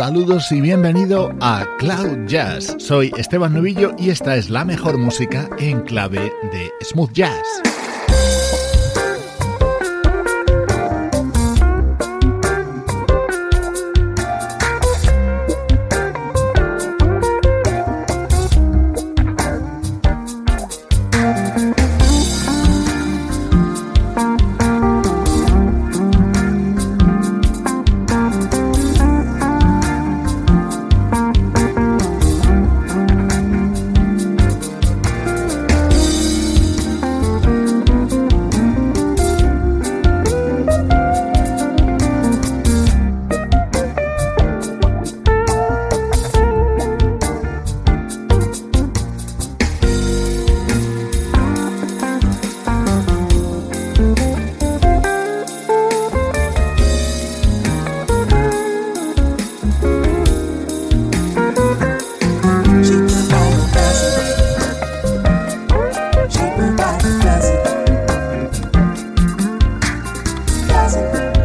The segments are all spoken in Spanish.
Saludos y bienvenido a Cloud Jazz. Soy Esteban Novillo y esta es la mejor música en clave de smooth jazz. rising.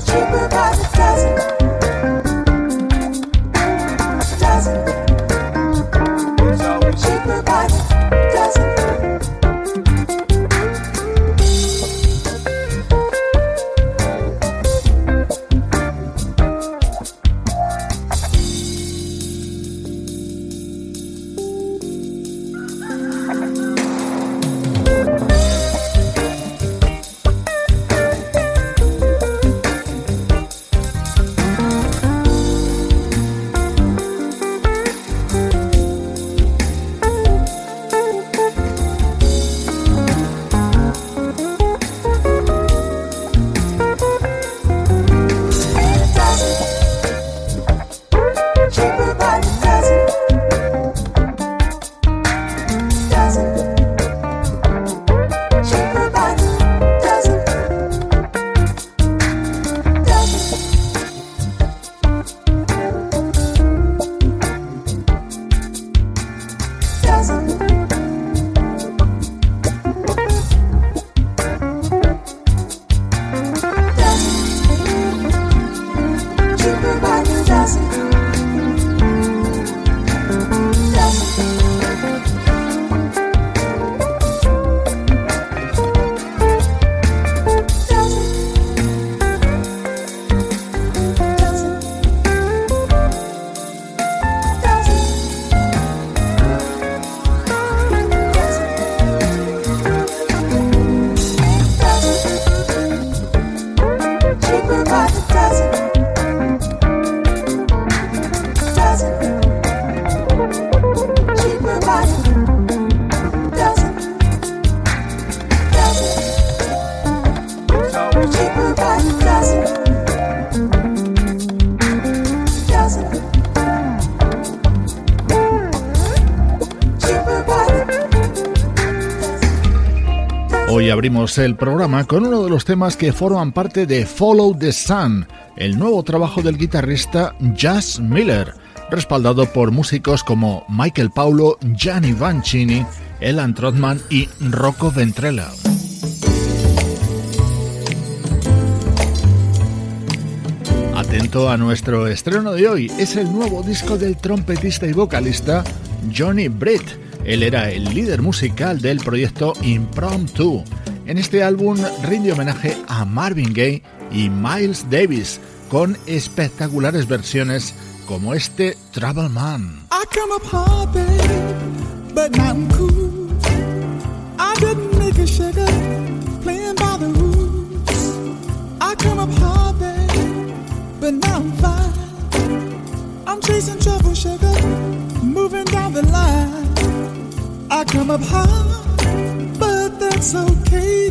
cheaper. Hoy abrimos el programa con uno de los temas que forman parte de Follow the Sun, el nuevo trabajo del guitarrista Jazz Miller, respaldado por músicos como Michael Paulo, Gianni Vancini, Elan Trotman y Rocco Ventrella. Atento a nuestro estreno de hoy, es el nuevo disco del trompetista y vocalista Johnny Britt. Él era el líder musical del proyecto Impromptu. En este álbum rinde homenaje a Marvin Gaye y Miles Davis con espectaculares versiones como este Trouble Man. I come up hard, babe, but not cool. I didn't make a sugar, playing by the rules. I come up hard, babe, but now I'm fine. I'm chasing trouble, sugar, moving down the line. I come up hard but that's okay,